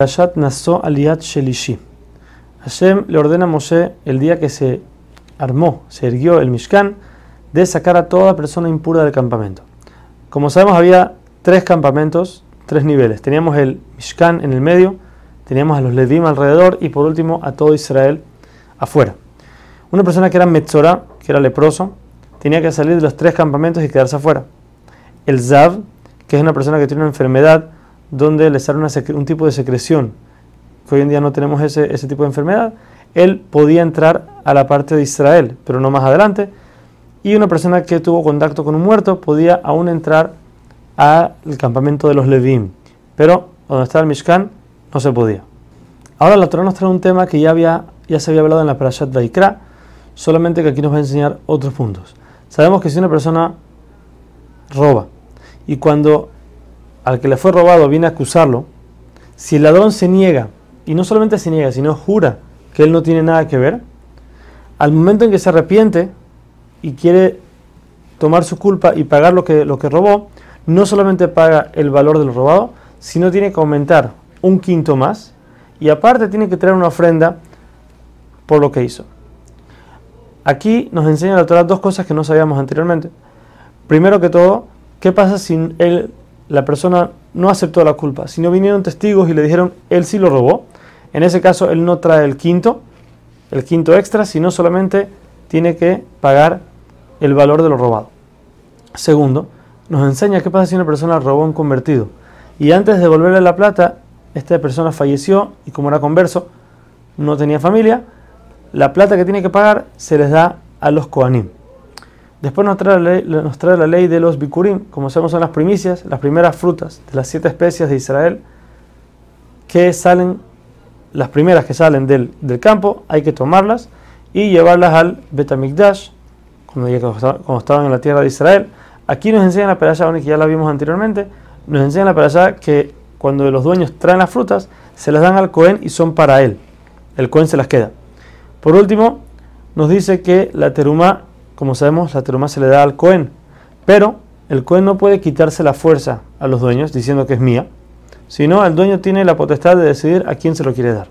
Parashat Naso Aliat Shelishi. Hashem le ordena a Moshe el día que se armó, se erguió el Mishkan, de sacar a toda persona impura del campamento. Como sabemos, había tres campamentos, tres niveles. Teníamos el Mishkan en el medio, teníamos a los Ledim alrededor y por último a todo Israel afuera. Una persona que era Metzora, que era leproso, tenía que salir de los tres campamentos y quedarse afuera. El Zav, que es una persona que tiene una enfermedad, donde le sale un tipo de secreción, que hoy en día no tenemos ese, ese tipo de enfermedad, él podía entrar a la parte de Israel, pero no más adelante. Y una persona que tuvo contacto con un muerto podía aún entrar al campamento de los Levim, pero donde está el Mishkan no se podía. Ahora la Torah nos trae un tema que ya, había, ya se había hablado en la Parashat Vaikra, solamente que aquí nos va a enseñar otros puntos. Sabemos que si una persona roba y cuando al que le fue robado viene a acusarlo, si el ladrón se niega, y no solamente se niega, sino jura que él no tiene nada que ver, al momento en que se arrepiente y quiere tomar su culpa y pagar lo que, lo que robó, no solamente paga el valor del robado, sino tiene que aumentar un quinto más y aparte tiene que traer una ofrenda por lo que hizo. Aquí nos enseña la Torah dos cosas que no sabíamos anteriormente. Primero que todo, ¿qué pasa si él la persona no aceptó la culpa, sino vinieron testigos y le dijeron, él sí lo robó. En ese caso, él no trae el quinto, el quinto extra, sino solamente tiene que pagar el valor de lo robado. Segundo, nos enseña qué pasa si una persona robó un convertido y antes de devolverle la plata, esta persona falleció y como era converso, no tenía familia, la plata que tiene que pagar se les da a los Koanim. Después nos trae, la ley, de los bikurim, como sabemos son las primicias, las primeras frutas de las siete especies de Israel, que salen, las primeras que salen del, campo, hay que tomarlas y llevarlas al Betamikdash, cuando, cuando estaban en la tierra de Israel. Aquí nos enseñan la peralla, que ya la vimos anteriormente, nos enseñan la peralla que cuando los dueños traen las frutas, se las dan al Cohen y son para él. El Cohen se las queda. Por último, nos dice que la teruma como sabemos, la teruma se le da al Cohen, pero el Cohen no puede quitarse la fuerza a los dueños diciendo que es mía, sino el dueño tiene la potestad de decidir a quién se lo quiere dar.